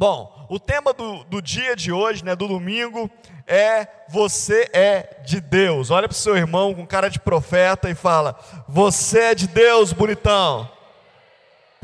Bom, o tema do, do dia de hoje, né, do domingo, é Você é de Deus. Olha para o seu irmão com cara de profeta e fala: Você é de Deus, bonitão.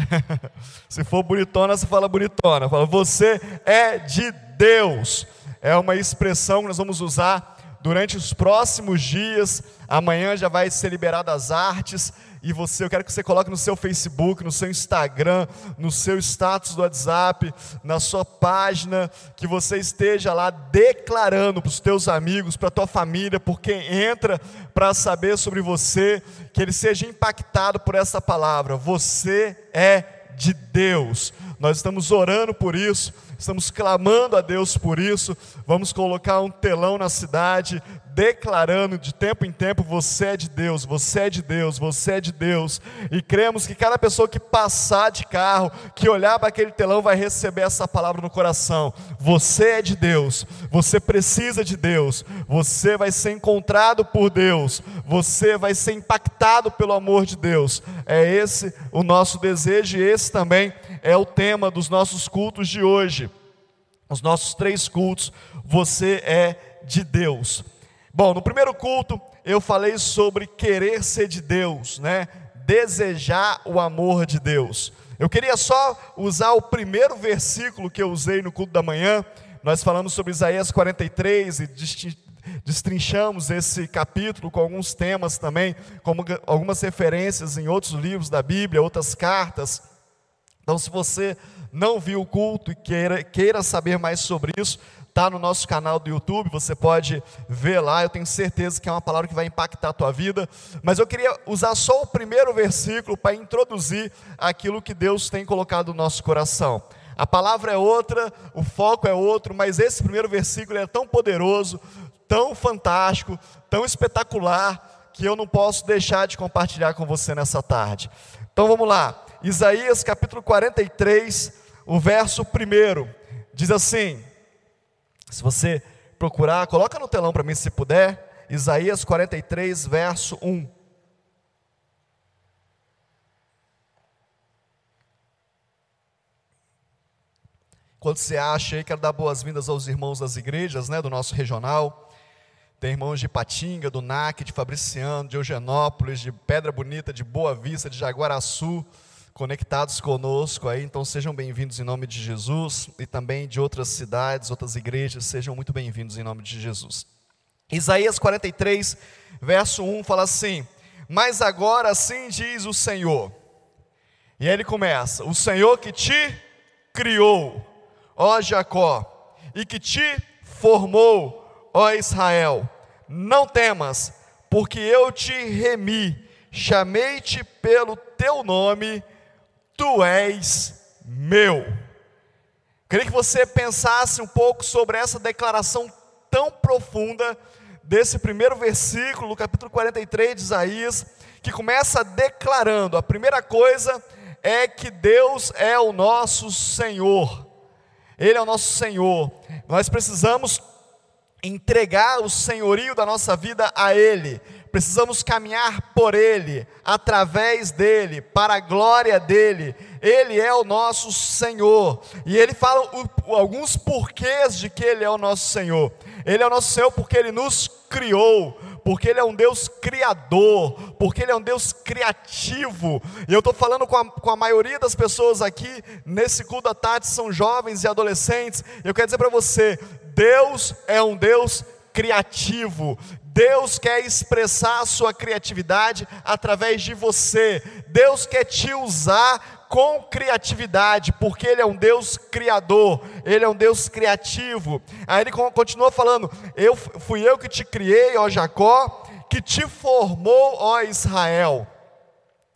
Se for bonitona, você fala bonitona. Fala, você é de Deus. É uma expressão que nós vamos usar durante os próximos dias. Amanhã já vai ser liberada as artes e você, eu quero que você coloque no seu Facebook, no seu Instagram, no seu status do WhatsApp, na sua página, que você esteja lá declarando para os teus amigos, para a tua família, por quem entra para saber sobre você, que ele seja impactado por essa palavra. Você é de Deus. Nós estamos orando por isso, estamos clamando a Deus por isso. Vamos colocar um telão na cidade, declarando de tempo em tempo: você é de Deus, você é de Deus, você é de Deus. E cremos que cada pessoa que passar de carro, que olhar para aquele telão, vai receber essa palavra no coração: você é de Deus, você precisa de Deus, você vai ser encontrado por Deus, você vai ser impactado pelo amor de Deus. É esse o nosso desejo e esse também é o tema dos nossos cultos de hoje. Os nossos três cultos, você é de Deus. Bom, no primeiro culto eu falei sobre querer ser de Deus, né? Desejar o amor de Deus. Eu queria só usar o primeiro versículo que eu usei no culto da manhã. Nós falamos sobre Isaías 43 e destrinchamos esse capítulo com alguns temas também, como algumas referências em outros livros da Bíblia, outras cartas. Então, se você não viu o culto e queira, queira saber mais sobre isso, está no nosso canal do YouTube, você pode ver lá, eu tenho certeza que é uma palavra que vai impactar a tua vida, mas eu queria usar só o primeiro versículo para introduzir aquilo que Deus tem colocado no nosso coração. A palavra é outra, o foco é outro, mas esse primeiro versículo é tão poderoso, tão fantástico, tão espetacular, que eu não posso deixar de compartilhar com você nessa tarde. Então vamos lá, Isaías capítulo 43, o verso 1, diz assim: se você procurar, coloca no telão para mim se puder, Isaías 43, verso 1. Quando você acha aí, quero dar boas-vindas aos irmãos das igrejas, né, do nosso regional. Tem irmãos de Patinga, do NAC, de Fabriciano, de Eugenópolis, de Pedra Bonita, de Boa Vista, de Jaguaraçu, conectados conosco aí, então sejam bem-vindos em nome de Jesus e também de outras cidades, outras igrejas, sejam muito bem-vindos em nome de Jesus. Isaías 43, verso 1 fala assim: Mas agora assim diz o Senhor. E aí ele começa: O Senhor que te criou, ó Jacó, e que te formou, ó Israel, não temas, porque eu te remi, chamei-te pelo teu nome Tu és meu. Queria que você pensasse um pouco sobre essa declaração tão profunda desse primeiro versículo, do capítulo 43 de Isaías, que começa declarando: a primeira coisa é que Deus é o nosso Senhor, Ele é o nosso Senhor, nós precisamos entregar o senhorio da nossa vida a Ele, precisamos caminhar por Ele, através dEle, para a glória dEle. Ele é o nosso Senhor. E ele fala alguns porquês de que Ele é o nosso Senhor. Ele é o nosso Senhor porque Ele nos criou, porque Ele é um Deus criador, porque Ele é um Deus criativo. E eu estou falando com a, com a maioria das pessoas aqui, nesse culto da tarde, são jovens e adolescentes. Eu quero dizer para você: Deus é um Deus criativo. Deus quer expressar a sua criatividade através de você. Deus quer te usar com criatividade, porque Ele é um Deus criador, Ele é um Deus criativo. Aí ele continua falando: Eu fui eu que te criei, ó Jacó, que te formou, ó Israel.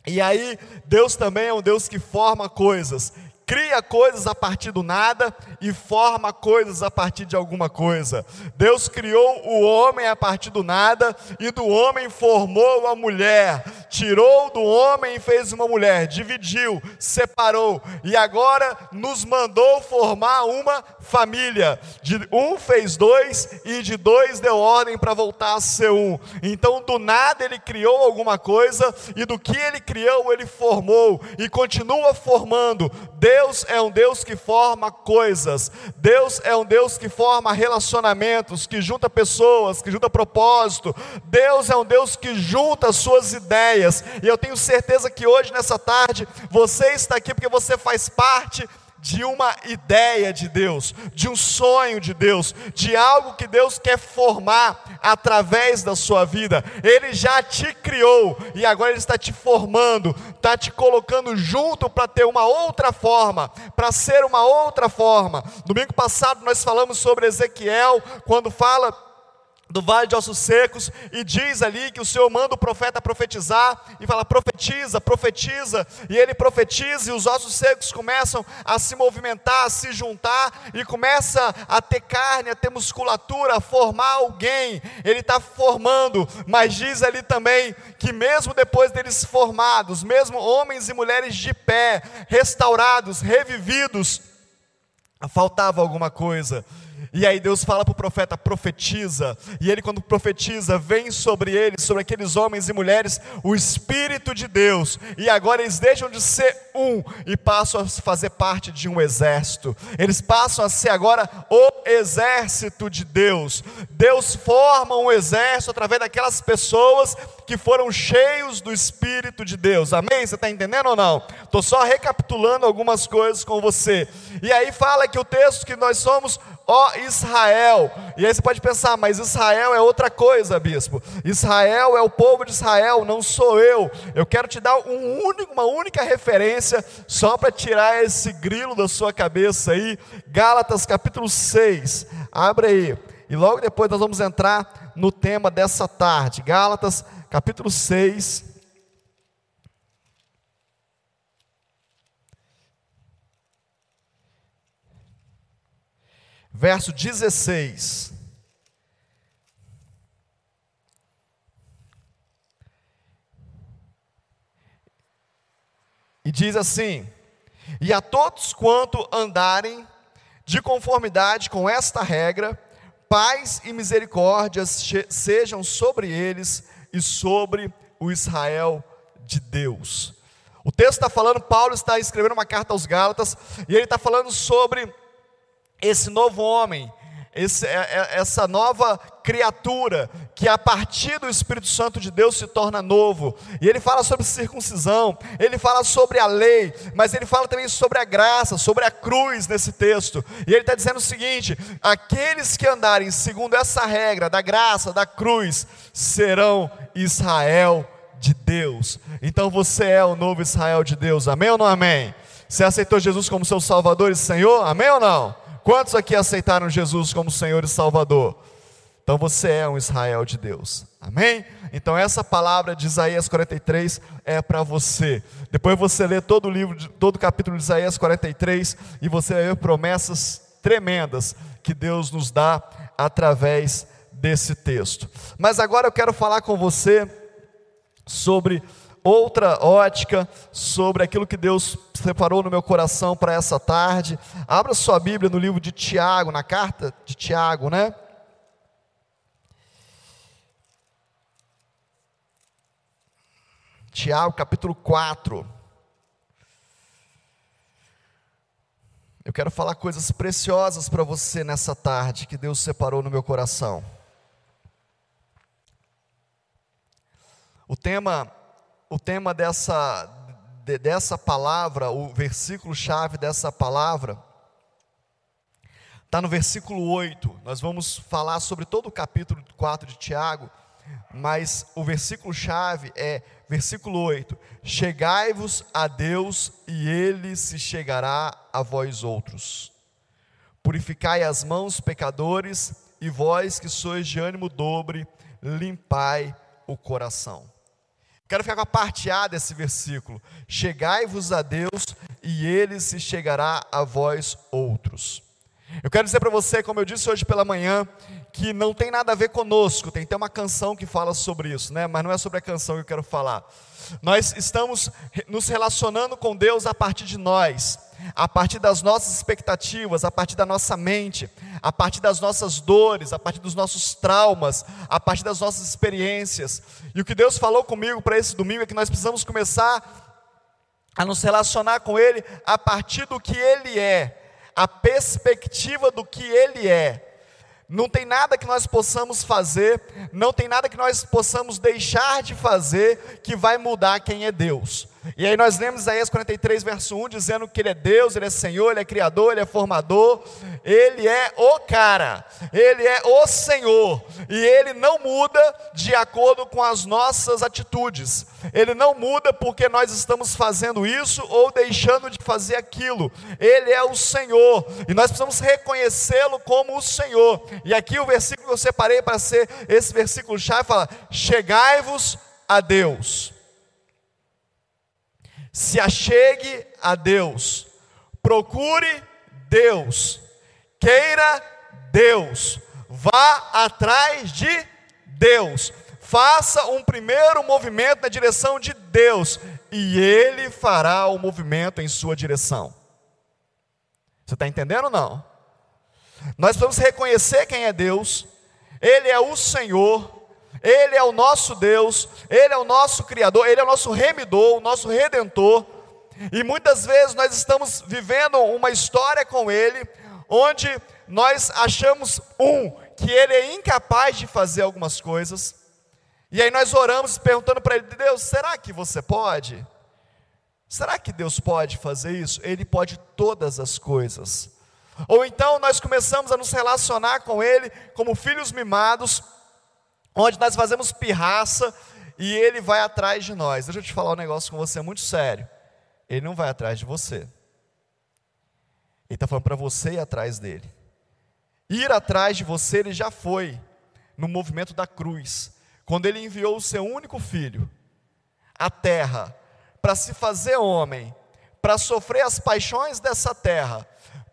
E aí, Deus também é um Deus que forma coisas cria coisas a partir do nada e forma coisas a partir de alguma coisa. Deus criou o homem a partir do nada e do homem formou a mulher. Tirou do homem e fez uma mulher, dividiu, separou e agora nos mandou formar uma família. De um fez dois e de dois deu ordem para voltar a ser um. Então, do nada ele criou alguma coisa e do que ele criou, ele formou e continua formando. Deus é um Deus que forma coisas. Deus é um Deus que forma relacionamentos, que junta pessoas, que junta propósito. Deus é um Deus que junta suas ideias. E eu tenho certeza que hoje, nessa tarde, você está aqui porque você faz parte de uma ideia de Deus, de um sonho de Deus, de algo que Deus quer formar através da sua vida. Ele já te criou e agora Ele está te formando, está te colocando junto para ter uma outra forma, para ser uma outra forma. Domingo passado nós falamos sobre Ezequiel, quando fala do vale de ossos secos, e diz ali que o Senhor manda o profeta profetizar, e fala: profetiza, profetiza, e ele profetiza, e os ossos secos começam a se movimentar, a se juntar, e começa a ter carne, a ter musculatura, a formar alguém, ele está formando, mas diz ali também que mesmo depois deles formados, mesmo homens e mulheres de pé, restaurados, revividos, faltava alguma coisa, e aí Deus fala para o profeta: profetiza. E ele, quando profetiza, vem sobre eles, sobre aqueles homens e mulheres, o Espírito de Deus. E agora eles deixam de ser um e passam a fazer parte de um exército. Eles passam a ser agora o exército de Deus. Deus forma um exército através daquelas pessoas que foram cheios do Espírito de Deus. Amém? Você está entendendo ou não? Estou só recapitulando algumas coisas com você. E aí fala que o texto que nós somos ó Israel. E aí você pode pensar, mas Israel é outra coisa, bispo. Israel é o povo de Israel, não sou eu. Eu quero te dar um único, uma única referência, só para tirar esse grilo da sua cabeça aí. Gálatas capítulo 6. Abre aí. E logo depois nós vamos entrar no tema dessa tarde. Gálatas capítulo 6. Verso 16. E diz assim: E a todos quanto andarem de conformidade com esta regra, paz e misericórdias sejam sobre eles e sobre o Israel de Deus. O texto está falando, Paulo está escrevendo uma carta aos Gálatas, e ele está falando sobre esse novo homem, esse, é, é, essa nova criatura, que a partir do Espírito Santo de Deus se torna novo. E ele fala sobre circuncisão, ele fala sobre a lei, mas ele fala também sobre a graça, sobre a cruz nesse texto. E ele está dizendo o seguinte: aqueles que andarem segundo essa regra da graça, da cruz, serão Israel de Deus. Então você é o novo Israel de Deus, amém ou não amém? Você aceitou Jesus como seu Salvador e Senhor, amém ou não? Quantos aqui aceitaram Jesus como Senhor e Salvador? Então você é um Israel de Deus. Amém? Então essa palavra de Isaías 43 é para você. Depois você lê todo o livro, todo o capítulo de Isaías 43 e você vai ver promessas tremendas que Deus nos dá através desse texto. Mas agora eu quero falar com você sobre outra ótica sobre aquilo que Deus separou no meu coração para essa tarde. Abra sua Bíblia no livro de Tiago, na carta de Tiago, né? Tiago, capítulo 4. Eu quero falar coisas preciosas para você nessa tarde que Deus separou no meu coração. O tema o tema dessa, de, dessa palavra, o versículo-chave dessa palavra, está no versículo 8. Nós vamos falar sobre todo o capítulo 4 de Tiago, mas o versículo-chave é versículo 8: Chegai-vos a Deus e ele se chegará a vós outros. Purificai as mãos, pecadores, e vós que sois de ânimo dobre, limpai o coração. Quero ficar com a parte A desse versículo. Chegai-vos a Deus e ele se chegará a vós outros. Eu quero dizer para você, como eu disse hoje pela manhã, que não tem nada a ver conosco, tem até uma canção que fala sobre isso, né? mas não é sobre a canção que eu quero falar. Nós estamos nos relacionando com Deus a partir de nós, a partir das nossas expectativas, a partir da nossa mente, a partir das nossas dores, a partir dos nossos traumas, a partir das nossas experiências. E o que Deus falou comigo para esse domingo é que nós precisamos começar a nos relacionar com Ele a partir do que Ele é, a perspectiva do que Ele é. Não tem nada que nós possamos fazer, não tem nada que nós possamos deixar de fazer que vai mudar quem é Deus. E aí nós lemos Isaías 43, verso 1, dizendo que Ele é Deus, Ele é Senhor, Ele é Criador, Ele é Formador, Ele é o cara, Ele é o Senhor, e Ele não muda de acordo com as nossas atitudes, Ele não muda porque nós estamos fazendo isso ou deixando de fazer aquilo, Ele é o Senhor, e nós precisamos reconhecê-lo como o Senhor, e aqui o versículo que eu separei para ser esse versículo chave fala: Chegai-vos a Deus se achegue a Deus, procure Deus, queira Deus, vá atrás de Deus, faça um primeiro movimento na direção de Deus, e Ele fará o movimento em sua direção. Você está entendendo ou não? Nós precisamos reconhecer quem é Deus, Ele é o Senhor, ele é o nosso Deus, Ele é o nosso Criador, Ele é o nosso remidor, o nosso redentor. E muitas vezes nós estamos vivendo uma história com Ele, onde nós achamos, um, que Ele é incapaz de fazer algumas coisas, e aí nós oramos perguntando para Ele: Deus, será que você pode? Será que Deus pode fazer isso? Ele pode todas as coisas. Ou então nós começamos a nos relacionar com Ele como filhos mimados, onde nós fazemos pirraça e ele vai atrás de nós. Deixa eu te falar um negócio com você muito sério. Ele não vai atrás de você. Ele está falando para você ir atrás dele. Ir atrás de você, ele já foi no movimento da cruz, quando ele enviou o seu único filho à terra para se fazer homem, para sofrer as paixões dessa terra,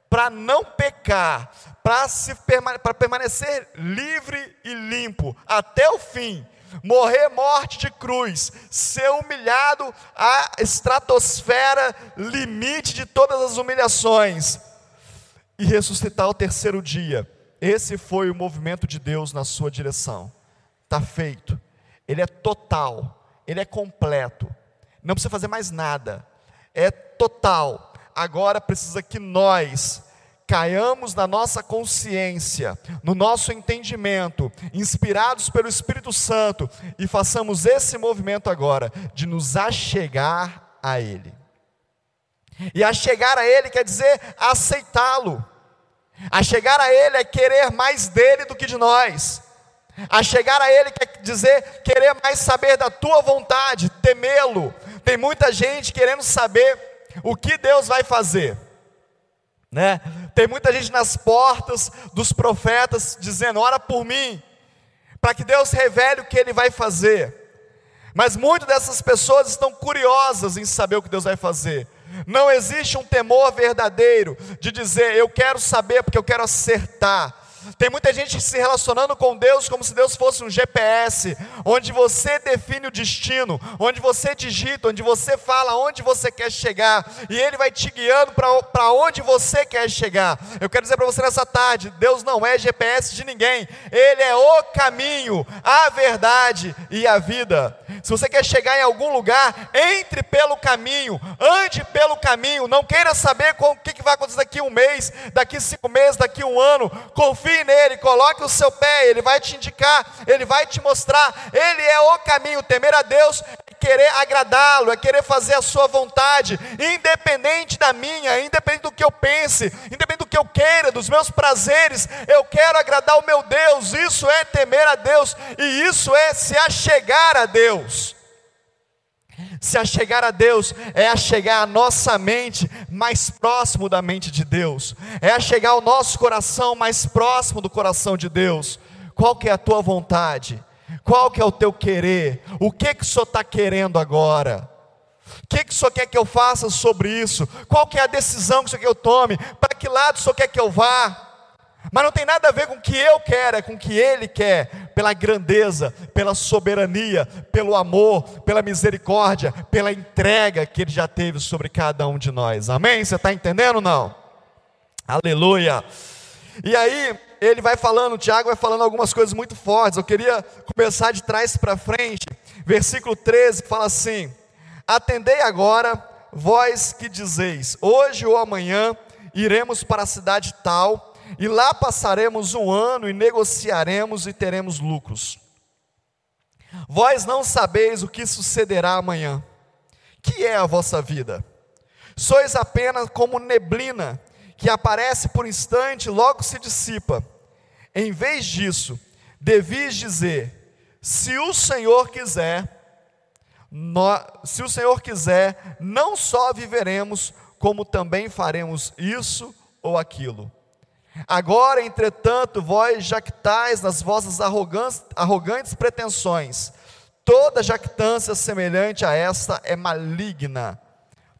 para não pecar, para permanecer livre e limpo até o fim, morrer morte de cruz, ser humilhado à estratosfera limite de todas as humilhações e ressuscitar ao terceiro dia. Esse foi o movimento de Deus na sua direção. Está feito. Ele é total, ele é completo. Não precisa fazer mais nada. É total agora precisa que nós caiamos na nossa consciência, no nosso entendimento, inspirados pelo Espírito Santo, e façamos esse movimento agora de nos achegar a Ele. E achegar a Ele quer dizer aceitá-lo. Achegar a Ele é querer mais dele do que de nós. Achegar a Ele quer dizer querer mais saber da tua vontade, temê-lo. Tem muita gente querendo saber o que Deus vai fazer? Né? Tem muita gente nas portas dos profetas dizendo: ora por mim, para que Deus revele o que Ele vai fazer. Mas muitas dessas pessoas estão curiosas em saber o que Deus vai fazer. Não existe um temor verdadeiro de dizer: eu quero saber porque eu quero acertar. Tem muita gente se relacionando com Deus como se Deus fosse um GPS, onde você define o destino, onde você digita, onde você fala onde você quer chegar, e Ele vai te guiando para onde você quer chegar. Eu quero dizer para você nessa tarde: Deus não é GPS de ninguém, Ele é o caminho, a verdade e a vida. Se você quer chegar em algum lugar, entre pelo caminho, ande pelo caminho, não queira saber o que vai acontecer daqui um mês, daqui cinco meses, daqui um ano, confie confie nele, coloque o seu pé, ele vai te indicar, ele vai te mostrar, ele é o caminho. Temer a Deus é querer agradá-lo, é querer fazer a sua vontade, independente da minha, independente do que eu pense, independente do que eu queira, dos meus prazeres, eu quero agradar o meu Deus. Isso é temer a Deus e isso é se achegar a Deus. Se achegar a Deus é achegar a nossa mente mais próximo da mente de Deus, é achegar o nosso coração mais próximo do coração de Deus. Qual que é a tua vontade? Qual que é o teu querer? O que que o Senhor está querendo agora? O que, que o Senhor quer que eu faça sobre isso? Qual que é a decisão que o Senhor quer que eu tome? Para que lado o Senhor quer que eu vá? Mas não tem nada a ver com o que eu quero, é com o que Ele quer, pela grandeza, pela soberania, pelo amor, pela misericórdia, pela entrega que Ele já teve sobre cada um de nós. Amém? Você está entendendo ou não? Aleluia. E aí, ele vai falando, o Tiago vai falando algumas coisas muito fortes. Eu queria começar de trás para frente. Versículo 13 fala assim: Atendei agora, vós que dizeis, hoje ou amanhã iremos para a cidade tal, e lá passaremos um ano e negociaremos e teremos lucros. Vós não sabeis o que sucederá amanhã. Que é a vossa vida? Sois apenas como neblina que aparece por instante, logo se dissipa. Em vez disso, devis dizer: se o Senhor quiser, se o Senhor quiser, não só viveremos, como também faremos isso ou aquilo. Agora, entretanto, vós jactais nas vossas arrogantes, pretensões. Toda jactância semelhante a esta é maligna.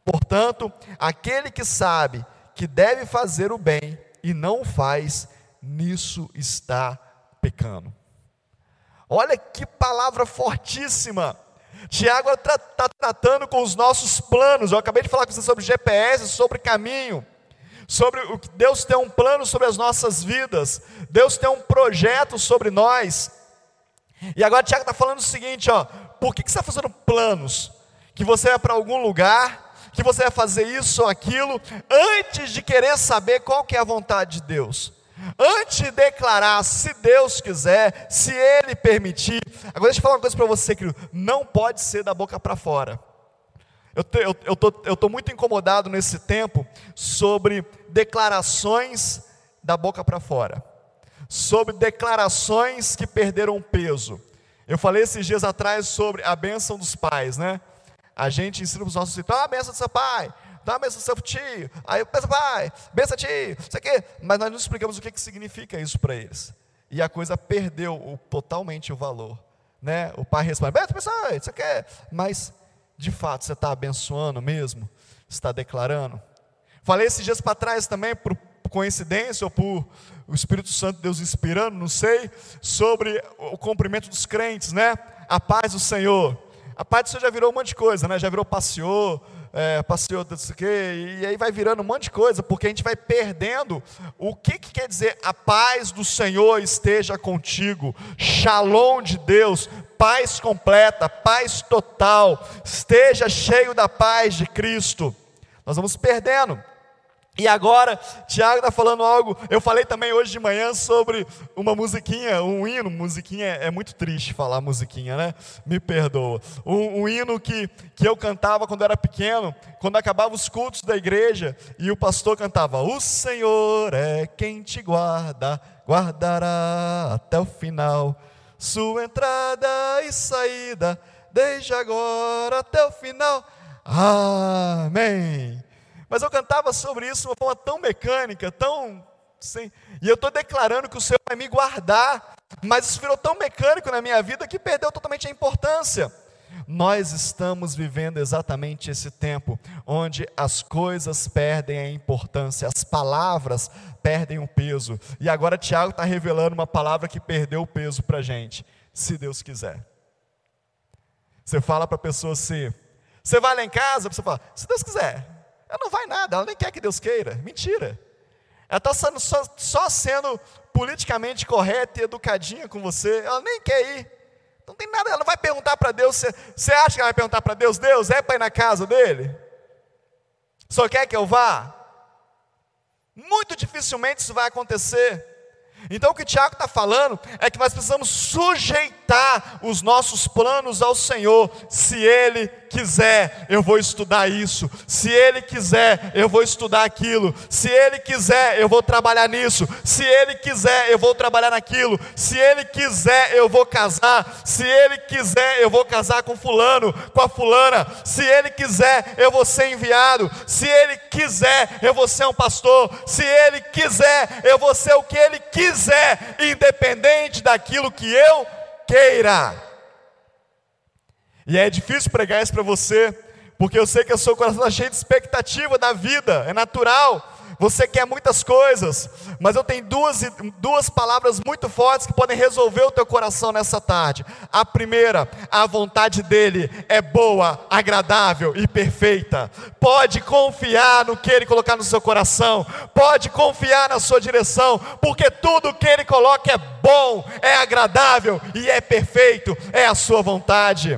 Portanto, aquele que sabe que deve fazer o bem e não o faz, nisso está pecando. Olha que palavra fortíssima. Tiago está tá tratando com os nossos planos. Eu acabei de falar com você sobre GPS, sobre caminho, sobre o que Deus tem um plano sobre as nossas vidas. Deus tem um projeto sobre nós. E agora Tiago está falando o seguinte: ó, por que, que você está fazendo planos? Que você vai para algum lugar que você vai fazer isso ou aquilo, antes de querer saber qual que é a vontade de Deus. Antes de declarar, se Deus quiser, se Ele permitir. Agora deixa eu falar uma coisa para você, querido. Não pode ser da boca para fora. Eu estou eu, eu tô, eu tô muito incomodado nesse tempo sobre declarações da boca para fora. Sobre declarações que perderam peso. Eu falei esses dias atrás sobre a bênção dos pais, né? A gente ensina para os nossos filhos, toma a benção do seu pai, toma a benção do seu tio, aí benção pai, benção tio, isso aqui. Mas nós não explicamos o que, que significa isso para eles. E a coisa perdeu o, totalmente o valor. Né? O pai responde, benção, benção, isso aqui. Mas, de fato, você está abençoando mesmo? Está declarando? Falei esses dias para trás também, por coincidência ou por o Espírito Santo Deus inspirando, não sei, sobre o cumprimento dos crentes, né? A paz do Senhor. A paz do Senhor já virou um monte de coisa, né? Já virou passeou, é, passeou, não sei o quê, e aí vai virando um monte de coisa, porque a gente vai perdendo o que, que quer dizer a paz do Senhor esteja contigo, shalom de Deus, paz completa, paz total, esteja cheio da paz de Cristo. Nós vamos perdendo. E agora, Tiago está falando algo. Eu falei também hoje de manhã sobre uma musiquinha, um hino. Musiquinha é muito triste falar musiquinha, né? Me perdoa. Um, um hino que, que eu cantava quando era pequeno, quando acabava os cultos da igreja, e o pastor cantava: O Senhor é quem te guarda, guardará até o final. Sua entrada e saída, desde agora até o final. Amém. Mas eu cantava sobre isso de uma forma tão mecânica, tão. Sem... E eu estou declarando que o Senhor vai me guardar, mas isso virou tão mecânico na minha vida que perdeu totalmente a importância. Nós estamos vivendo exatamente esse tempo onde as coisas perdem a importância, as palavras perdem o peso. E agora Tiago está revelando uma palavra que perdeu o peso para a gente, se Deus quiser. Você fala para a pessoa assim, você vai lá em casa, você fala, se Deus quiser. Ela não vai nada, ela nem quer que Deus queira. Mentira. Ela está só, só sendo politicamente correta e educadinha com você. Ela nem quer ir. Não tem nada, ela não vai perguntar para Deus. Você, acha que ela vai perguntar para Deus? Deus, é para ir na casa dele? Só quer que eu vá? Muito dificilmente isso vai acontecer. Então o que Tiago está falando é que nós precisamos sujeitar os nossos planos ao Senhor. Se Ele quiser, eu vou estudar isso. Se Ele quiser, eu vou estudar aquilo. Se Ele quiser, eu vou trabalhar nisso. Se Ele quiser, eu vou trabalhar naquilo. Se Ele quiser, eu vou casar. Se Ele quiser, eu vou casar com fulano, com a fulana. Se Ele quiser, eu vou ser enviado. Se Ele quiser, eu vou ser um pastor. Se Ele quiser, eu vou ser o que Ele quiser quiser, independente daquilo que eu queira. E é difícil pregar isso para você, porque eu sei que o seu coração está cheio de expectativa da vida, é natural. Você quer muitas coisas, mas eu tenho duas, duas palavras muito fortes que podem resolver o teu coração nessa tarde. A primeira, a vontade dele é boa, agradável e perfeita. Pode confiar no que ele colocar no seu coração, pode confiar na sua direção, porque tudo que ele coloca é bom, é agradável e é perfeito, é a sua vontade.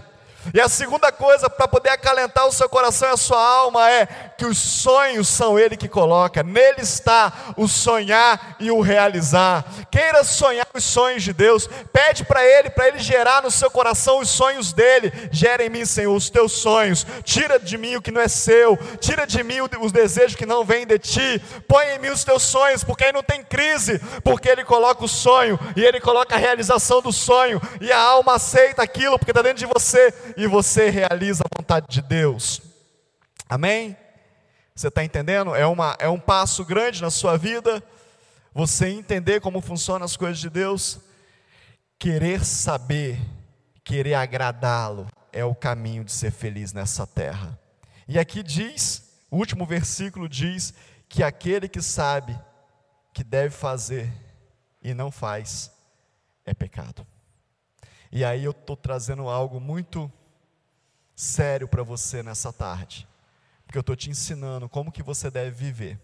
E a segunda coisa para poder acalentar o seu coração e a sua alma é que os sonhos são Ele que coloca, nele está o sonhar e o realizar. Queira sonhar os sonhos de Deus, pede para Ele, para Ele gerar no seu coração os sonhos dele. Gera em mim, Senhor, os teus sonhos. Tira de mim o que não é seu, tira de mim os desejos que não vêm de ti. Põe em mim os teus sonhos, porque aí não tem crise, porque Ele coloca o sonho e Ele coloca a realização do sonho, e a alma aceita aquilo, porque está dentro de você e você realiza a vontade de Deus. Amém? Você está entendendo? É, uma, é um passo grande na sua vida. Você entender como funcionam as coisas de Deus. Querer saber, querer agradá-lo, é o caminho de ser feliz nessa terra. E aqui diz, o último versículo diz que aquele que sabe que deve fazer e não faz, é pecado. E aí eu estou trazendo algo muito sério para você nessa tarde porque eu estou te ensinando como que você deve viver.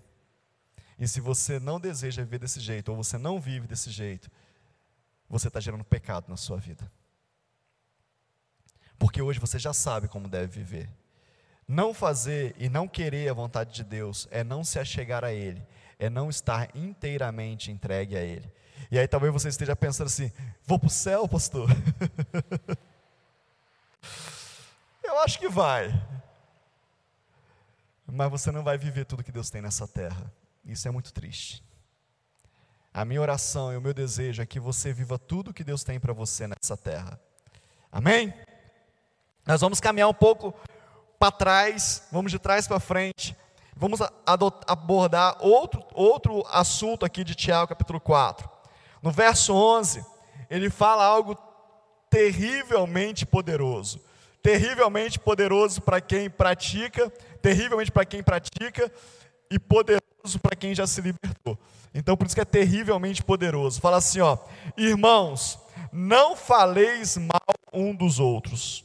E se você não deseja viver desse jeito, ou você não vive desse jeito, você está gerando pecado na sua vida. Porque hoje você já sabe como deve viver. Não fazer e não querer a vontade de Deus é não se achegar a Ele, é não estar inteiramente entregue a Ele. E aí talvez você esteja pensando assim: vou para o céu, pastor? Eu acho que vai mas você não vai viver tudo que Deus tem nessa terra. Isso é muito triste. A minha oração e o meu desejo é que você viva tudo que Deus tem para você nessa terra. Amém? Nós vamos caminhar um pouco para trás, vamos de trás para frente. Vamos abordar outro, outro assunto aqui de Tiago, capítulo 4. No verso 11, ele fala algo terrivelmente poderoso. Terrivelmente poderoso para quem pratica terrivelmente para quem pratica e poderoso para quem já se libertou. Então por isso que é terrivelmente poderoso. Fala assim, ó: Irmãos, não faleis mal um dos outros.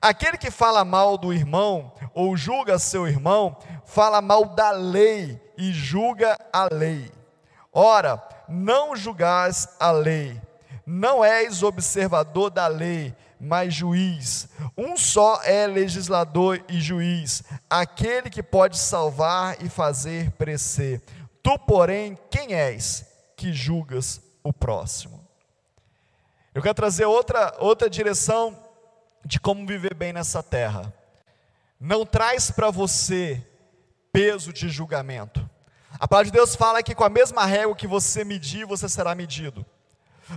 Aquele que fala mal do irmão ou julga seu irmão, fala mal da lei e julga a lei. Ora, não julgais a lei, não és observador da lei, mas juiz. Um só é legislador e juiz, aquele que pode salvar e fazer perecer. Tu, porém, quem és que julgas o próximo? Eu quero trazer outra, outra direção de como viver bem nessa terra. Não traz para você peso de julgamento. A palavra de Deus fala que com a mesma régua que você medir, você será medido.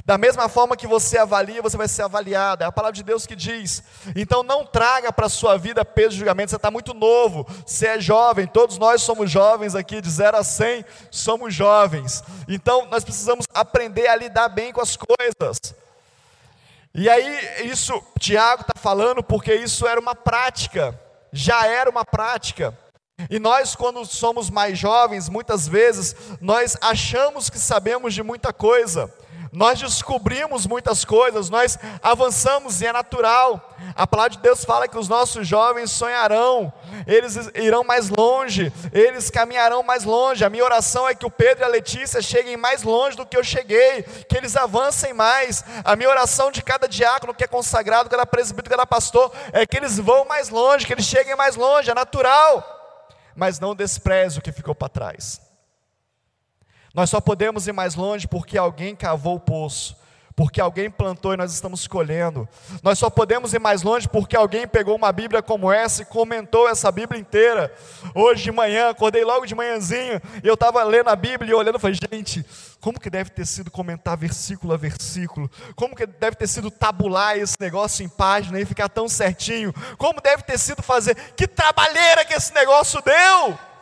Da mesma forma que você avalia, você vai ser avaliado. É a palavra de Deus que diz. Então não traga para a sua vida peso de julgamento. Você está muito novo, você é jovem. Todos nós somos jovens aqui, de 0 a 100, somos jovens. Então nós precisamos aprender a lidar bem com as coisas. E aí, isso, Tiago está falando porque isso era uma prática, já era uma prática. E nós, quando somos mais jovens, muitas vezes, nós achamos que sabemos de muita coisa nós descobrimos muitas coisas, nós avançamos e é natural. A palavra de Deus fala que os nossos jovens sonharão, eles irão mais longe, eles caminharão mais longe. A minha oração é que o Pedro e a Letícia cheguem mais longe do que eu cheguei, que eles avancem mais. A minha oração de cada diácono que é consagrado, cada presbítero, cada pastor, é que eles vão mais longe, que eles cheguem mais longe, é natural. Mas não despreze o que ficou para trás. Nós só podemos ir mais longe porque alguém cavou o poço, porque alguém plantou e nós estamos colhendo. Nós só podemos ir mais longe porque alguém pegou uma Bíblia como essa e comentou essa Bíblia inteira. Hoje de manhã, acordei logo de manhãzinho e eu estava lendo a Bíblia e olhando falei, gente, como que deve ter sido comentar versículo a versículo? Como que deve ter sido tabular esse negócio em página e ficar tão certinho? Como deve ter sido fazer? Que trabalheira que esse negócio deu!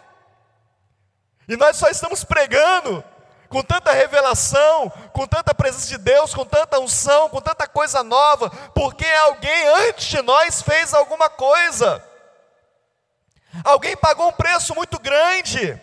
E nós só estamos pregando com tanta revelação, com tanta presença de Deus, com tanta unção, com tanta coisa nova, porque alguém antes de nós fez alguma coisa. Alguém pagou um preço muito grande.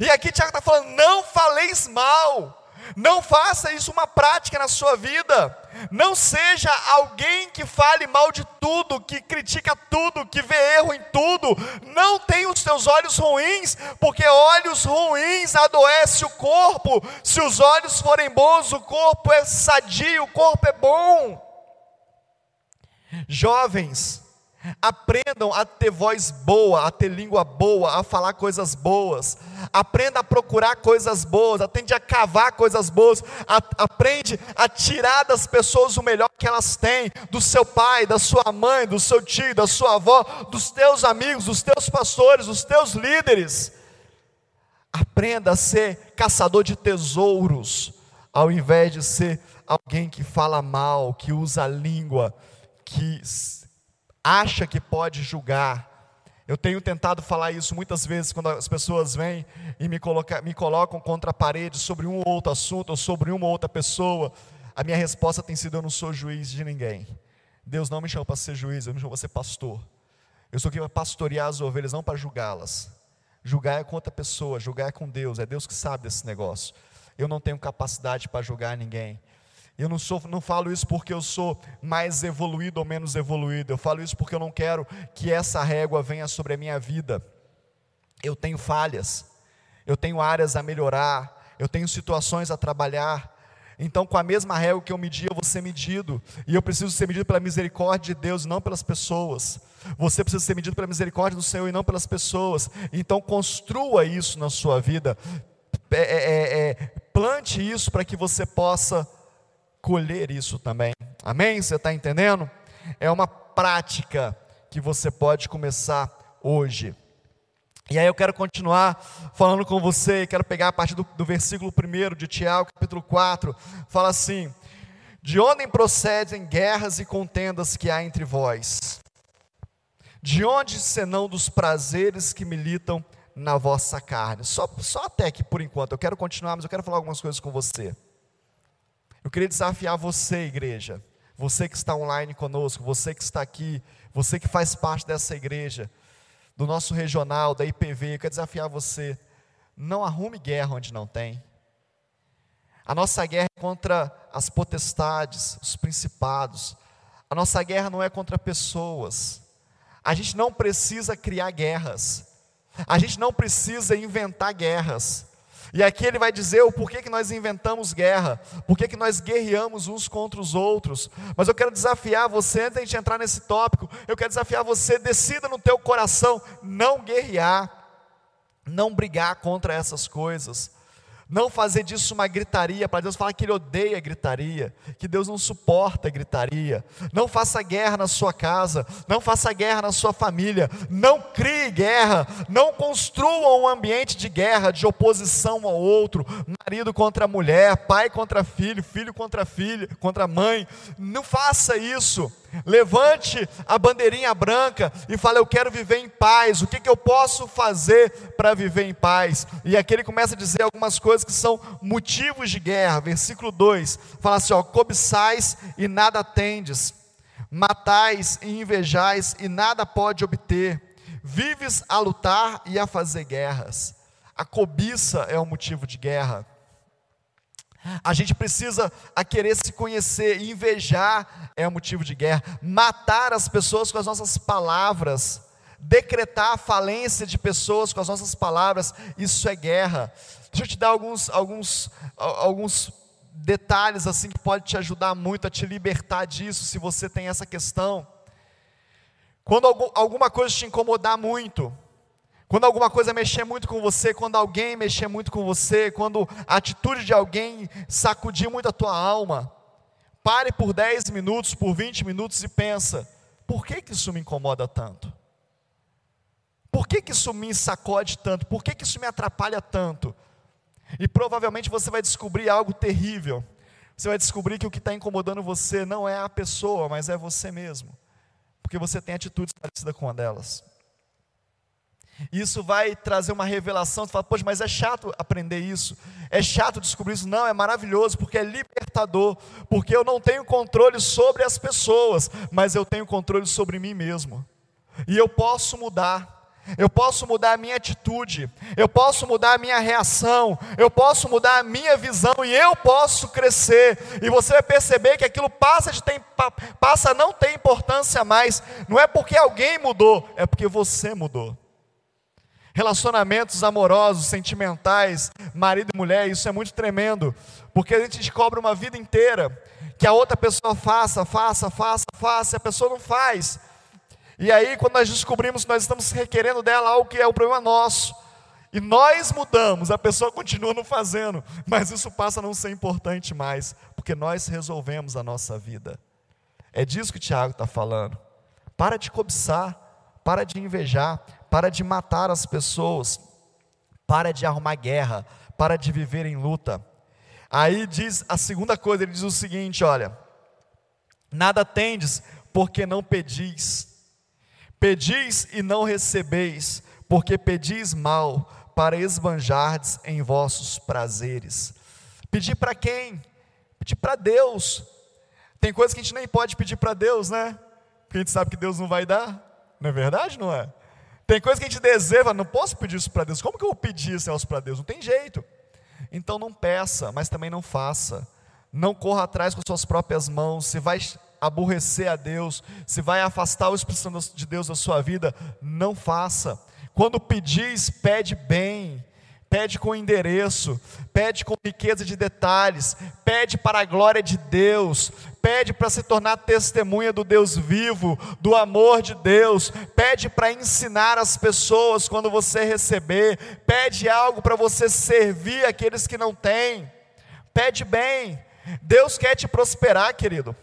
E aqui Tiago está falando: não faleis mal. Não faça isso uma prática na sua vida. Não seja alguém que fale mal de tudo, que critica tudo, que vê erro em tudo. Não tenha os seus olhos ruins, porque olhos ruins adoece o corpo. Se os olhos forem bons, o corpo é sadio, o corpo é bom. Jovens, Aprendam a ter voz boa, a ter língua boa, a falar coisas boas. Aprenda a procurar coisas boas, aprende a cavar coisas boas. A, aprende a tirar das pessoas o melhor que elas têm, do seu pai, da sua mãe, do seu tio, da sua avó, dos teus amigos, dos teus pastores, dos teus líderes. Aprenda a ser caçador de tesouros, ao invés de ser alguém que fala mal, que usa a língua, que acha que pode julgar. Eu tenho tentado falar isso muitas vezes quando as pessoas vêm e me, coloca, me colocam contra a parede sobre um ou outro assunto ou sobre uma ou outra pessoa. A minha resposta tem sido: eu não sou juiz de ninguém. Deus não me chamou para ser juiz, eu me chamou para ser pastor. Eu estou aqui para pastorear as ovelhas, não para julgá-las. Julgar é com outra pessoa, julgar é com Deus, é Deus que sabe desse negócio. Eu não tenho capacidade para julgar ninguém. Eu não, sou, não falo isso porque eu sou mais evoluído ou menos evoluído. Eu falo isso porque eu não quero que essa régua venha sobre a minha vida. Eu tenho falhas, eu tenho áreas a melhorar, eu tenho situações a trabalhar. Então, com a mesma régua que eu medi, eu vou ser medido. E eu preciso ser medido pela misericórdia de Deus, não pelas pessoas. Você precisa ser medido pela misericórdia do Senhor e não pelas pessoas. Então, construa isso na sua vida. É, é, é, é plante isso para que você possa colher isso também. Amém? Você está entendendo? É uma prática que você pode começar hoje. E aí eu quero continuar falando com você, quero pegar a partir do, do versículo 1 de Tiago, capítulo 4, fala assim: De onde procedem guerras e contendas que há entre vós? De onde senão dos prazeres que militam na vossa carne? Só, só até aqui por enquanto, eu quero continuar, mas eu quero falar algumas coisas com você. Eu queria desafiar você, igreja, você que está online conosco, você que está aqui, você que faz parte dessa igreja, do nosso regional, da IPV, eu quero desafiar você, não arrume guerra onde não tem. A nossa guerra é contra as potestades, os principados. A nossa guerra não é contra pessoas. A gente não precisa criar guerras. A gente não precisa inventar guerras. E aqui ele vai dizer o porquê que nós inventamos guerra, porquê que nós guerreamos uns contra os outros. Mas eu quero desafiar você, antes de entrar nesse tópico, eu quero desafiar você, decida no teu coração não guerrear, não brigar contra essas coisas. Não fazer disso uma gritaria, para Deus falar que Ele odeia gritaria, que Deus não suporta gritaria. Não faça guerra na sua casa, não faça guerra na sua família, não crie guerra, não construa um ambiente de guerra, de oposição ao outro, marido contra mulher, pai contra filho, filho contra filho, contra mãe. Não faça isso. Levante a bandeirinha branca e fale: Eu quero viver em paz. O que, que eu posso fazer para viver em paz? E aqui ele começa a dizer algumas coisas que são motivos de guerra. Versículo 2 fala assim: ó, Cobiçais e nada tendes, matais e invejais e nada pode obter, vives a lutar e a fazer guerras. A cobiça é um motivo de guerra. A gente precisa a querer se conhecer, invejar é um motivo de guerra, matar as pessoas com as nossas palavras, decretar a falência de pessoas com as nossas palavras, isso é guerra. Deixa eu te dar alguns, alguns, alguns detalhes assim que pode te ajudar muito a te libertar disso, se você tem essa questão. Quando alguma coisa te incomodar muito, quando alguma coisa mexer muito com você, quando alguém mexer muito com você, quando a atitude de alguém sacudir muito a tua alma, pare por 10 minutos, por 20 minutos e pensa: por que, que isso me incomoda tanto? Por que, que isso me sacode tanto? Por que, que isso me atrapalha tanto? E provavelmente você vai descobrir algo terrível. Você vai descobrir que o que está incomodando você não é a pessoa, mas é você mesmo. Porque você tem atitudes parecidas com uma delas. Isso vai trazer uma revelação. Você fala, poxa, mas é chato aprender isso. É chato descobrir isso. Não, é maravilhoso, porque é libertador. Porque eu não tenho controle sobre as pessoas, mas eu tenho controle sobre mim mesmo. E eu posso mudar. eu posso mudar a minha atitude, eu posso mudar a minha reação, eu posso mudar a minha visão e eu posso crescer. E você vai perceber que aquilo passa, de ter, passa a não ter importância mais. Não é porque alguém mudou, é porque você mudou. Relacionamentos amorosos, sentimentais, marido e mulher, isso é muito tremendo, porque a gente descobre uma vida inteira que a outra pessoa faça, faça, faça, faça, e a pessoa não faz. E aí, quando nós descobrimos que nós estamos requerendo dela algo que é o problema nosso, e nós mudamos, a pessoa continua não fazendo, mas isso passa a não ser importante mais, porque nós resolvemos a nossa vida. É disso que o Tiago está falando. Para de cobiçar, para de invejar, para de matar as pessoas, para de arrumar guerra, para de viver em luta. Aí diz a segunda coisa, ele diz o seguinte: olha, nada tendes, porque não pedis. Pedis e não recebeis, porque pedis mal, para esbanjardes em vossos prazeres. Pedir para quem? Pedir para Deus. Tem coisas que a gente nem pode pedir para Deus, né? Porque a gente sabe que Deus não vai dar. Não é verdade, não é? Tem coisas que a gente deseja, não posso pedir isso para Deus. Como que eu vou pedir isso para Deus? Não tem jeito. Então não peça, mas também não faça. Não corra atrás com suas próprias mãos. Se vai aborrecer a Deus, se vai afastar o Espírito Santo de Deus da sua vida, não faça. Quando pedis, pede bem, pede com endereço, pede com riqueza de detalhes, pede para a glória de Deus, pede para se tornar testemunha do Deus vivo, do amor de Deus, pede para ensinar as pessoas quando você receber, pede algo para você servir aqueles que não têm, pede bem. Deus quer te prosperar, querido.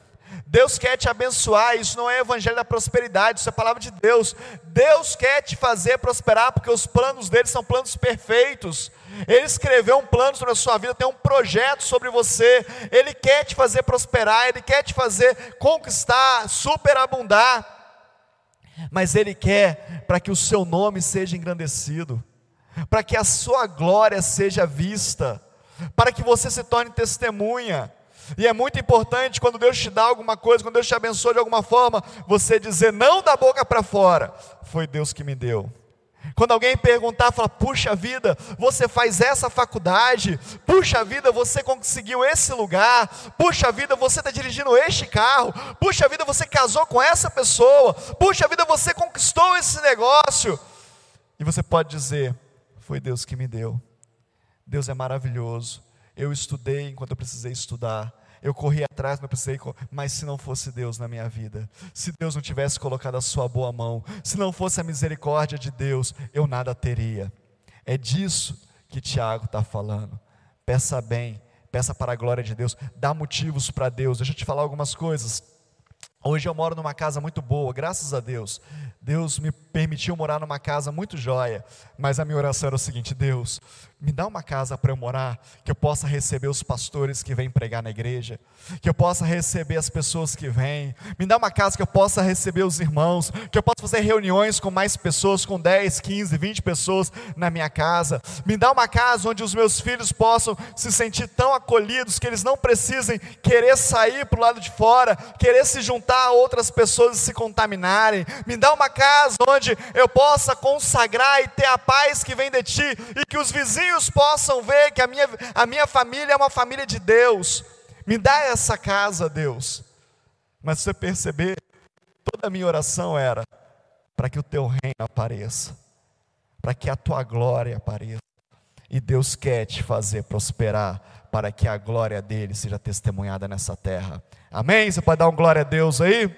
Deus quer te abençoar, isso não é evangelho da prosperidade, isso é palavra de Deus. Deus quer te fazer prosperar, porque os planos dele são planos perfeitos. Ele escreveu um plano sobre a sua vida, tem um projeto sobre você. Ele quer te fazer prosperar, ele quer te fazer conquistar, superabundar. Mas ele quer para que o seu nome seja engrandecido, para que a sua glória seja vista, para que você se torne testemunha. E é muito importante quando Deus te dá alguma coisa, quando Deus te abençoa de alguma forma, você dizer não da boca para fora: foi Deus que me deu. Quando alguém perguntar, fala: puxa vida, você faz essa faculdade, puxa vida, você conseguiu esse lugar, puxa vida, você está dirigindo este carro, puxa vida, você casou com essa pessoa, puxa vida, você conquistou esse negócio. E você pode dizer: foi Deus que me deu. Deus é maravilhoso. Eu estudei enquanto eu precisei estudar. Eu corri atrás, não precisei, mas se não fosse Deus na minha vida, se Deus não tivesse colocado a sua boa mão, se não fosse a misericórdia de Deus, eu nada teria. É disso que Tiago está falando. Peça bem, peça para a glória de Deus, dá motivos para Deus. Deixa eu te falar algumas coisas. Hoje eu moro numa casa muito boa, graças a Deus. Deus me permitiu morar numa casa muito jóia, mas a minha oração era o seguinte: Deus, me dá uma casa para eu morar, que eu possa receber os pastores que vêm pregar na igreja, que eu possa receber as pessoas que vêm, me dá uma casa que eu possa receber os irmãos, que eu possa fazer reuniões com mais pessoas, com 10, 15, 20 pessoas na minha casa, me dá uma casa onde os meus filhos possam se sentir tão acolhidos que eles não precisem querer sair para o lado de fora, querer se juntar a outras pessoas se contaminarem, me dá uma casa onde eu possa consagrar e ter a paz que vem de ti e que os vizinhos possam ver que a minha, a minha família é uma família de Deus. Me dá essa casa, Deus. Mas você perceber, toda a minha oração era para que o teu reino apareça, para que a tua glória apareça. E Deus quer te fazer prosperar para que a glória dele seja testemunhada nessa terra. Amém? Você pode dar um glória a Deus aí?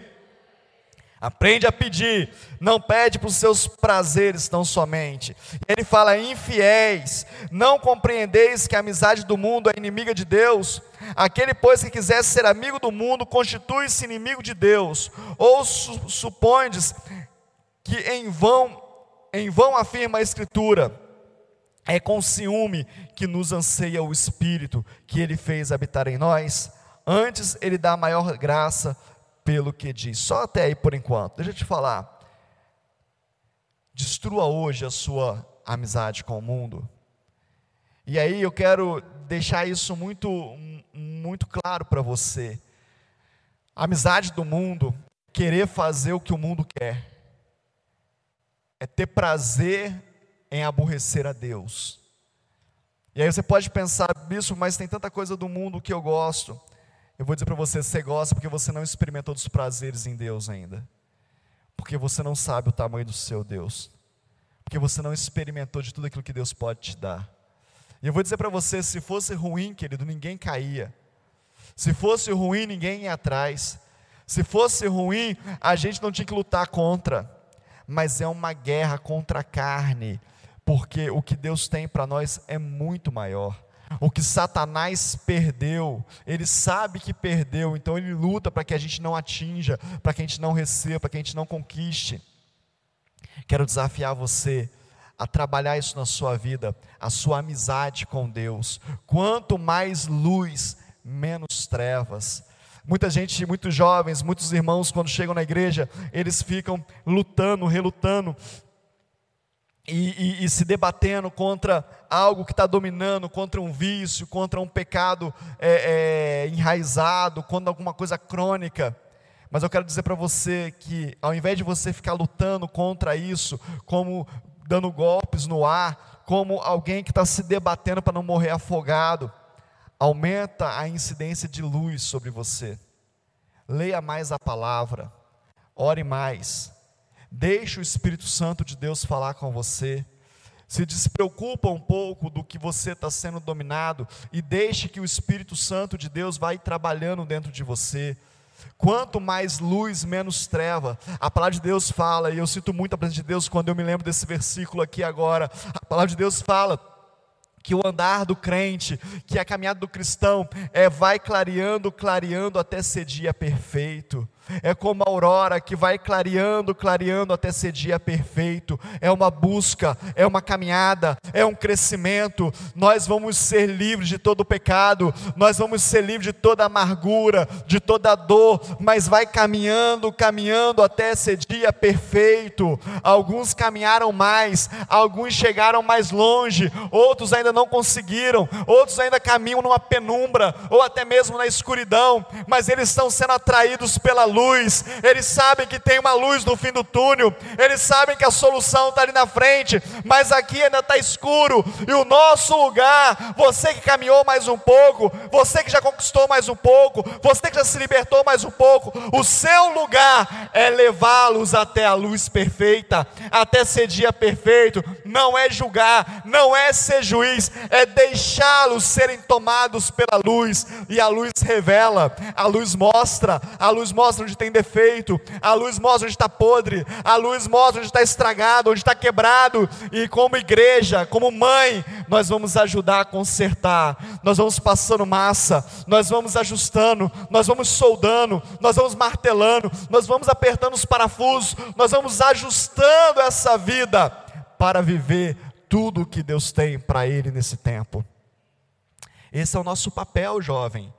Aprende a pedir, não pede para os seus prazeres tão somente. Ele fala: infiéis, não compreendeis que a amizade do mundo é inimiga de Deus? Aquele, pois, que quiser ser amigo do mundo, constitui-se inimigo de Deus. Ou su supondes que em vão, em vão afirma a Escritura, é com ciúme que nos anseia o Espírito que Ele fez habitar em nós? Antes, Ele dá maior graça pelo que diz. Só até aí por enquanto. Deixa eu te falar. Destrua hoje a sua amizade com o mundo. E aí eu quero deixar isso muito muito claro para você. A amizade do mundo, querer fazer o que o mundo quer. é ter prazer em aborrecer a Deus. E aí você pode pensar, bicho, mas tem tanta coisa do mundo que eu gosto. Eu vou dizer para você, você gosta porque você não experimentou dos prazeres em Deus ainda. Porque você não sabe o tamanho do seu Deus. Porque você não experimentou de tudo aquilo que Deus pode te dar. E eu vou dizer para você, se fosse ruim, querido, ninguém caía. Se fosse ruim, ninguém ia atrás. Se fosse ruim, a gente não tinha que lutar contra. Mas é uma guerra contra a carne, porque o que Deus tem para nós é muito maior. O que Satanás perdeu, ele sabe que perdeu, então ele luta para que a gente não atinja, para que a gente não receba, para que a gente não conquiste. Quero desafiar você a trabalhar isso na sua vida, a sua amizade com Deus. Quanto mais luz, menos trevas. Muita gente, muitos jovens, muitos irmãos, quando chegam na igreja, eles ficam lutando, relutando e, e, e se debatendo contra algo que está dominando, contra um vício, contra um pecado é, é, enraizado, contra alguma coisa crônica. Mas eu quero dizer para você que, ao invés de você ficar lutando contra isso, como dando golpes no ar, como alguém que está se debatendo para não morrer afogado, aumenta a incidência de luz sobre você. Leia mais a palavra, ore mais, deixe o Espírito Santo de Deus falar com você. Se despreocupa um pouco do que você está sendo dominado e deixe que o Espírito Santo de Deus vai trabalhando dentro de você. Quanto mais luz, menos treva. A palavra de Deus fala, e eu sinto muito a presença de Deus quando eu me lembro desse versículo aqui agora. A palavra de Deus fala que o andar do crente, que a caminhada do cristão é vai clareando, clareando até ser dia perfeito. É como a aurora que vai clareando, clareando até ser dia perfeito. É uma busca, é uma caminhada, é um crescimento. Nós vamos ser livres de todo o pecado, nós vamos ser livres de toda amargura, de toda dor, mas vai caminhando, caminhando até ser dia perfeito. Alguns caminharam mais, alguns chegaram mais longe, outros ainda não conseguiram, outros ainda caminham numa penumbra ou até mesmo na escuridão, mas eles estão sendo atraídos pela luz, eles sabem que tem uma luz no fim do túnel, eles sabem que a solução está ali na frente, mas aqui ainda está escuro, e o nosso lugar, você que caminhou mais um pouco, você que já conquistou mais um pouco, você que já se libertou mais um pouco, o seu lugar é levá-los até a luz perfeita, até ser dia perfeito, não é julgar, não é ser juiz, é deixá-los serem tomados pela luz, e a luz revela, a luz mostra, a luz mostra mostra onde tem defeito, a luz mostra onde está podre, a luz mostra onde está estragado, onde está quebrado, e como igreja, como mãe, nós vamos ajudar a consertar, nós vamos passando massa, nós vamos ajustando, nós vamos soldando, nós vamos martelando, nós vamos apertando os parafusos, nós vamos ajustando essa vida para viver tudo o que Deus tem para ele nesse tempo. Esse é o nosso papel, jovem.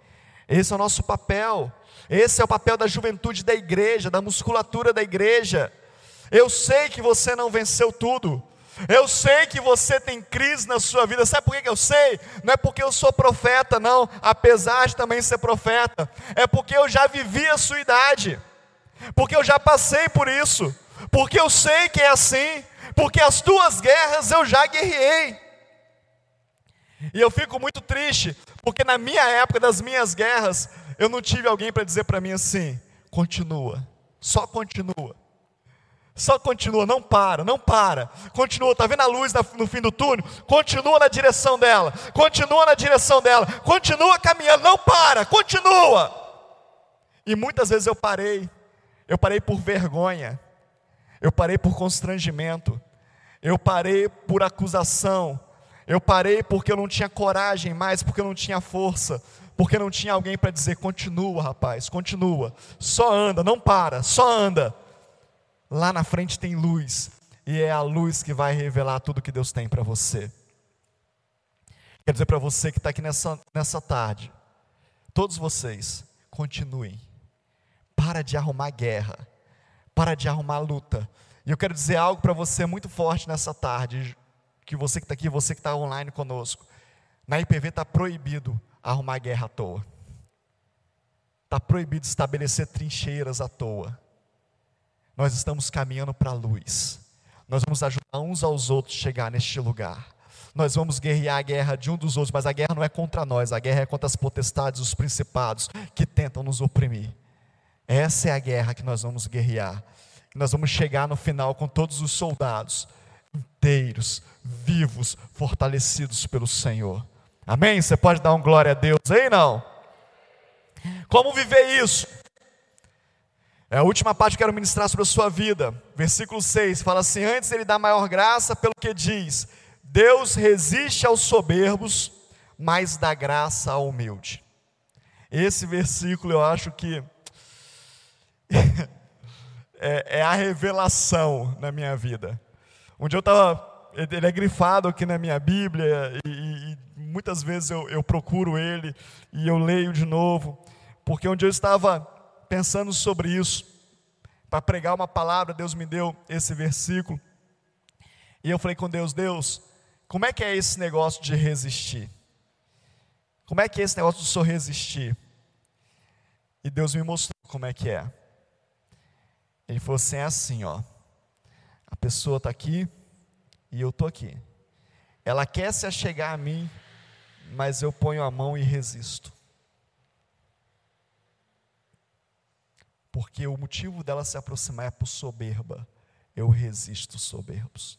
Esse é o nosso papel. Esse é o papel da juventude da igreja, da musculatura da igreja. Eu sei que você não venceu tudo. Eu sei que você tem crise na sua vida. Sabe por que eu sei? Não é porque eu sou profeta, não, apesar de também ser profeta. É porque eu já vivi a sua idade. Porque eu já passei por isso. Porque eu sei que é assim. Porque as tuas guerras eu já guerrei. E eu fico muito triste, porque na minha época das minhas guerras, eu não tive alguém para dizer para mim assim: continua, só continua. Só continua, não para, não para. Continua, está vendo a luz no fim do túnel? Continua na direção dela, continua na direção dela, continua caminhando, não para, continua. E muitas vezes eu parei, eu parei por vergonha, eu parei por constrangimento, eu parei por acusação, eu parei porque eu não tinha coragem mais, porque eu não tinha força, porque não tinha alguém para dizer: continua, rapaz, continua, só anda, não para, só anda. Lá na frente tem luz, e é a luz que vai revelar tudo que Deus tem para você. Quer dizer para você que está aqui nessa, nessa tarde, todos vocês, continuem, para de arrumar guerra, para de arrumar luta. E eu quero dizer algo para você muito forte nessa tarde, que você que está aqui, você que está online conosco. Na IPV está proibido arrumar guerra à toa. Está proibido estabelecer trincheiras à toa. Nós estamos caminhando para a luz. nós vamos ajudar uns aos outros a chegar neste lugar. Nós vamos guerrear a guerra de um dos outros, mas a guerra não é contra nós, a guerra é contra as potestades, os principados que tentam nos oprimir. Essa é a guerra que nós vamos guerrear. Nós vamos chegar no final com todos os soldados inteiros, vivos, fortalecidos pelo Senhor. Amém? Você pode dar um glória a Deus aí, não? Como viver isso? É a última parte que eu quero ministrar sobre a sua vida. Versículo 6 fala assim: Antes ele dá maior graça, pelo que diz: Deus resiste aos soberbos, mas dá graça ao humilde. Esse versículo eu acho que é, é a revelação na minha vida. Dia eu estava, ele é grifado aqui na minha Bíblia, e muitas vezes eu, eu procuro ele e eu leio de novo, porque um dia eu estava pensando sobre isso, para pregar uma palavra, Deus me deu esse versículo, e eu falei com Deus: Deus, como é que é esse negócio de resistir? Como é que é esse negócio de só resistir? E Deus me mostrou como é que é. Ele falou assim: é assim, ó. A pessoa está aqui e eu estou aqui. Ela quer se achegar a mim, mas eu ponho a mão e resisto. Porque o motivo dela se aproximar é por soberba. Eu resisto soberbos.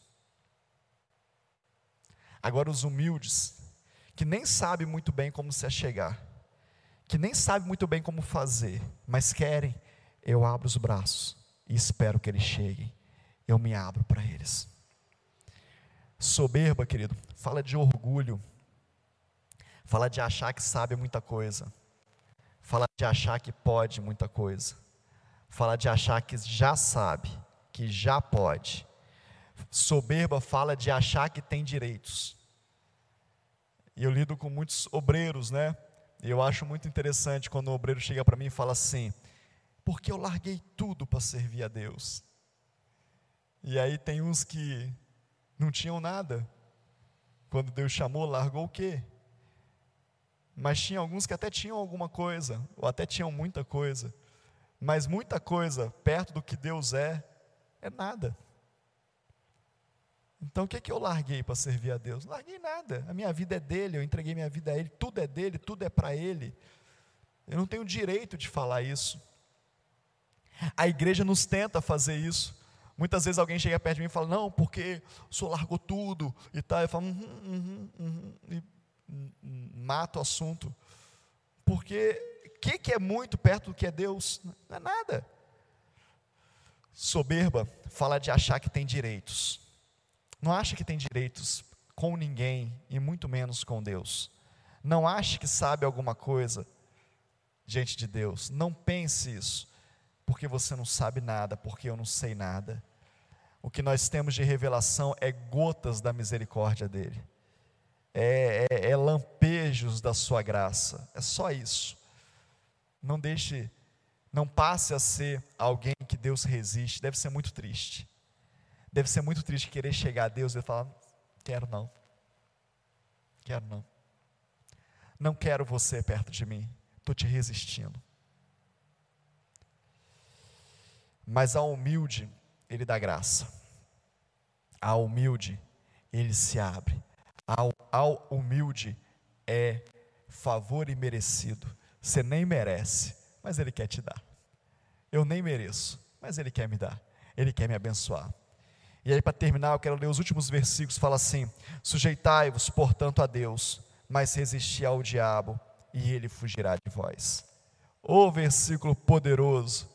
Agora os humildes, que nem sabem muito bem como se achegar, que nem sabem muito bem como fazer, mas querem, eu abro os braços e espero que eles cheguem eu me abro para eles. Soberba, querido, fala de orgulho, fala de achar que sabe muita coisa, fala de achar que pode muita coisa, fala de achar que já sabe, que já pode. Soberba fala de achar que tem direitos. E eu lido com muitos obreiros, né? E eu acho muito interessante quando o obreiro chega para mim e fala assim: porque eu larguei tudo para servir a Deus. E aí tem uns que não tinham nada. Quando Deus chamou, largou o quê? Mas tinha alguns que até tinham alguma coisa, ou até tinham muita coisa. Mas muita coisa perto do que Deus é, é nada. Então o que, é que eu larguei para servir a Deus? larguei nada. A minha vida é dele, eu entreguei minha vida a Ele, tudo é dele, tudo é para Ele. Eu não tenho direito de falar isso. A igreja nos tenta fazer isso. Muitas vezes alguém chega perto de mim e fala, não, porque o senhor largou tudo e tal. Eu falo, uhum, uhum, uhum, e mato o assunto. Porque o que, que é muito perto do que é Deus? Não é nada. Soberba fala de achar que tem direitos. Não acha que tem direitos com ninguém e muito menos com Deus. Não ache que sabe alguma coisa diante de Deus. Não pense isso porque você não sabe nada, porque eu não sei nada. O que nós temos de revelação é gotas da misericórdia dele, é, é, é lampejos da sua graça, é só isso. Não deixe, não passe a ser alguém que Deus resiste, deve ser muito triste. Deve ser muito triste querer chegar a Deus e falar: quero não, quero não, não quero você perto de mim, estou te resistindo. Mas ao humilde, ele dá graça. Ao humilde, ele se abre. Ao, ao humilde é favor imerecido. Você nem merece, mas ele quer te dar. Eu nem mereço, mas ele quer me dar. Ele quer me abençoar. E aí, para terminar, eu quero ler os últimos versículos. Fala assim: Sujeitai-vos, portanto, a Deus, mas resisti ao diabo, e ele fugirá de vós. O versículo poderoso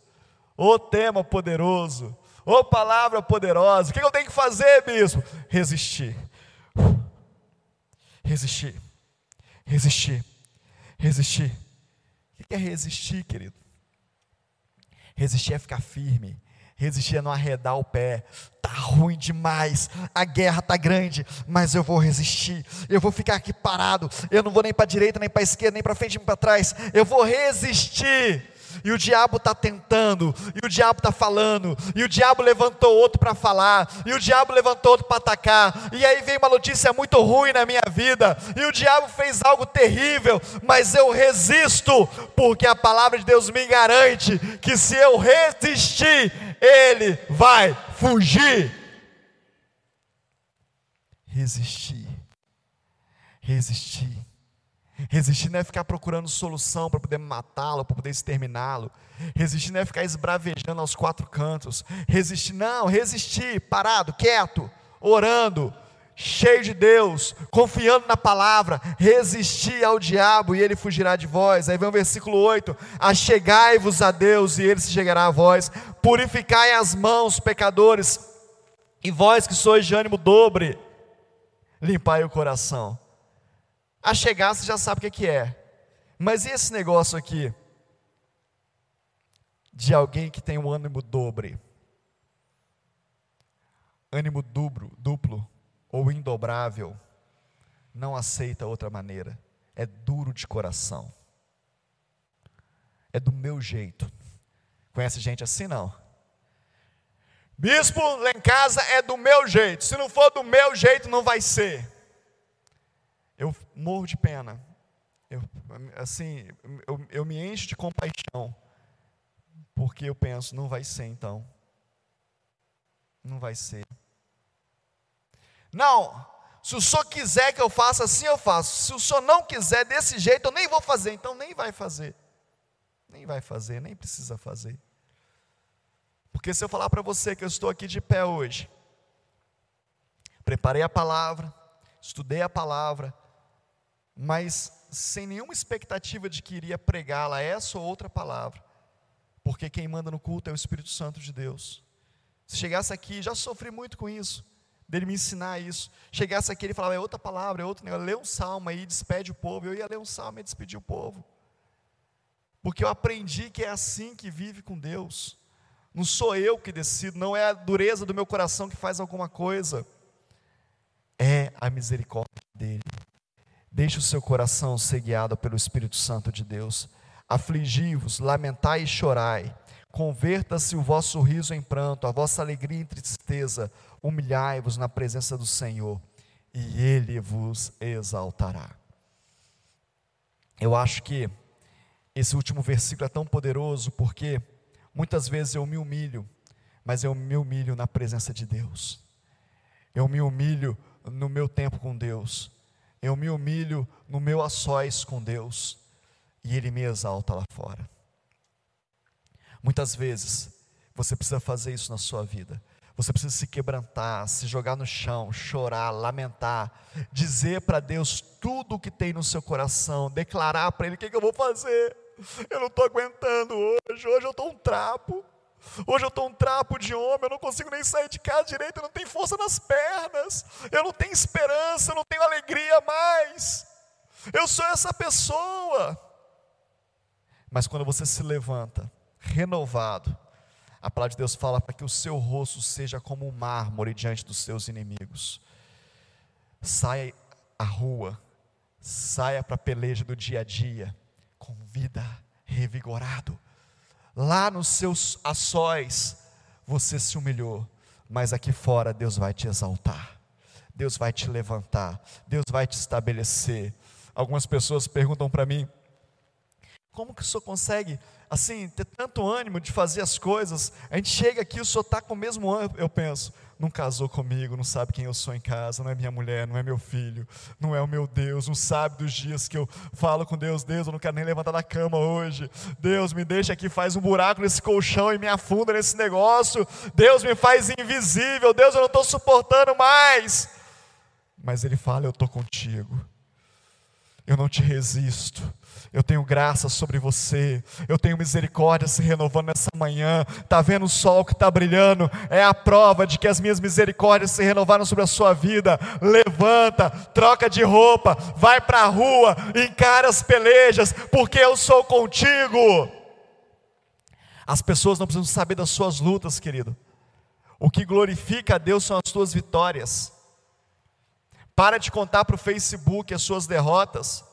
Ô tema poderoso, ô palavra poderosa. O que eu tenho que fazer, bispo? Resistir. Resistir. Resistir. Resistir. O que é resistir, querido? Resistir é ficar firme. Resistir é não arredar o pé. Tá ruim demais. A guerra tá grande, mas eu vou resistir. Eu vou ficar aqui parado. Eu não vou nem para direita, nem para esquerda, nem para frente, nem para trás. Eu vou resistir e o diabo está tentando, e o diabo está falando, e o diabo levantou outro para falar, e o diabo levantou outro para atacar, e aí vem uma notícia muito ruim na minha vida, e o diabo fez algo terrível, mas eu resisto, porque a palavra de Deus me garante que se eu resistir, ele vai fugir. resistir. Resistir. Resistir não é ficar procurando solução para poder matá-lo, para poder exterminá-lo. Resistir não é ficar esbravejando aos quatro cantos. Resistir, não, resistir, parado, quieto, orando, cheio de Deus, confiando na palavra, resistir ao diabo e ele fugirá de vós. Aí vem o versículo 8: Achegai-vos a Deus e ele se chegará a vós. Purificai as mãos, pecadores, e vós que sois de ânimo dobre, limpai o coração. A chegar você já sabe o que é. Mas e esse negócio aqui? De alguém que tem um ânimo dobre. Ânimo duplo, duplo ou indobrável. Não aceita outra maneira. É duro de coração. É do meu jeito. Conhece gente assim não? Bispo, lá em casa é do meu jeito. Se não for do meu jeito, não vai ser. Eu morro de pena. Eu, assim, eu, eu me encho de compaixão. Porque eu penso, não vai ser então. Não vai ser. Não, se o senhor quiser que eu faça assim, eu faço. Se o senhor não quiser desse jeito, eu nem vou fazer. Então nem vai fazer. Nem vai fazer, nem precisa fazer. Porque se eu falar para você que eu estou aqui de pé hoje, preparei a palavra, estudei a palavra, mas sem nenhuma expectativa de que iria pregá-la essa ou outra palavra, porque quem manda no culto é o Espírito Santo de Deus. Se chegasse aqui, já sofri muito com isso, dele me ensinar isso. Chegasse aqui, ele falava, é outra palavra, é outro negócio, lê um salmo aí, despede o povo. Eu ia ler um salmo e despedir o povo. Porque eu aprendi que é assim que vive com Deus. Não sou eu que decido, não é a dureza do meu coração que faz alguma coisa. É a misericórdia dele. Deixe o seu coração ser guiado pelo Espírito Santo de Deus. Afligi-vos, lamentai e chorai. Converta-se o vosso riso em pranto, a vossa alegria em tristeza. Humilhai-vos na presença do Senhor, e Ele vos exaltará. Eu acho que esse último versículo é tão poderoso porque muitas vezes eu me humilho, mas eu me humilho na presença de Deus. Eu me humilho no meu tempo com Deus eu me humilho no meu a sós com Deus e Ele me exalta lá fora. Muitas vezes você precisa fazer isso na sua vida. Você precisa se quebrantar, se jogar no chão, chorar, lamentar, dizer para Deus tudo o que tem no seu coração, declarar para Ele: o que, que eu vou fazer? Eu não estou aguentando hoje, hoje eu estou um trapo. Hoje eu estou um trapo de homem, eu não consigo nem sair de casa direito, eu não tenho força nas pernas, eu não tenho esperança, eu não tenho alegria mais. Eu sou essa pessoa. Mas quando você se levanta, renovado, a palavra de Deus fala para que o seu rosto seja como um mármore diante dos seus inimigos. Saia à rua, saia para a peleja do dia a dia, com vida, revigorado Lá nos seus açóis, você se humilhou, mas aqui fora Deus vai te exaltar, Deus vai te levantar, Deus vai te estabelecer. Algumas pessoas perguntam para mim: como que o senhor consegue, assim, ter tanto ânimo de fazer as coisas? A gente chega aqui, o senhor está com o mesmo ânimo. Eu penso, não casou comigo, não sabe quem eu sou em casa, não é minha mulher, não é meu filho, não é o meu Deus, não sabe dos dias que eu falo com Deus, Deus, eu não quero nem levantar da cama hoje. Deus, me deixa aqui, faz um buraco nesse colchão e me afunda nesse negócio. Deus me faz invisível, Deus, eu não estou suportando mais. Mas Ele fala, eu estou contigo, eu não te resisto eu tenho graça sobre você, eu tenho misericórdia se renovando nessa manhã. Está vendo o sol que está brilhando? É a prova de que as minhas misericórdias se renovaram sobre a sua vida. Levanta, troca de roupa, vai para a rua, encara as pelejas, porque eu sou contigo. As pessoas não precisam saber das suas lutas, querido. O que glorifica a Deus são as suas vitórias. Para de contar para o Facebook as suas derrotas.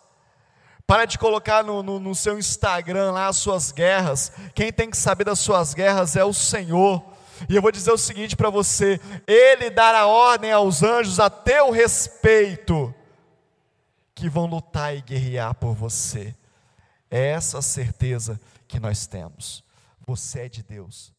Para de colocar no, no, no, seu Instagram lá as suas guerras. Quem tem que saber das suas guerras é o Senhor. E eu vou dizer o seguinte para você: Ele dará ordem aos anjos a teu respeito, que vão lutar e guerrear por você. É essa a certeza que nós temos. Você é de Deus.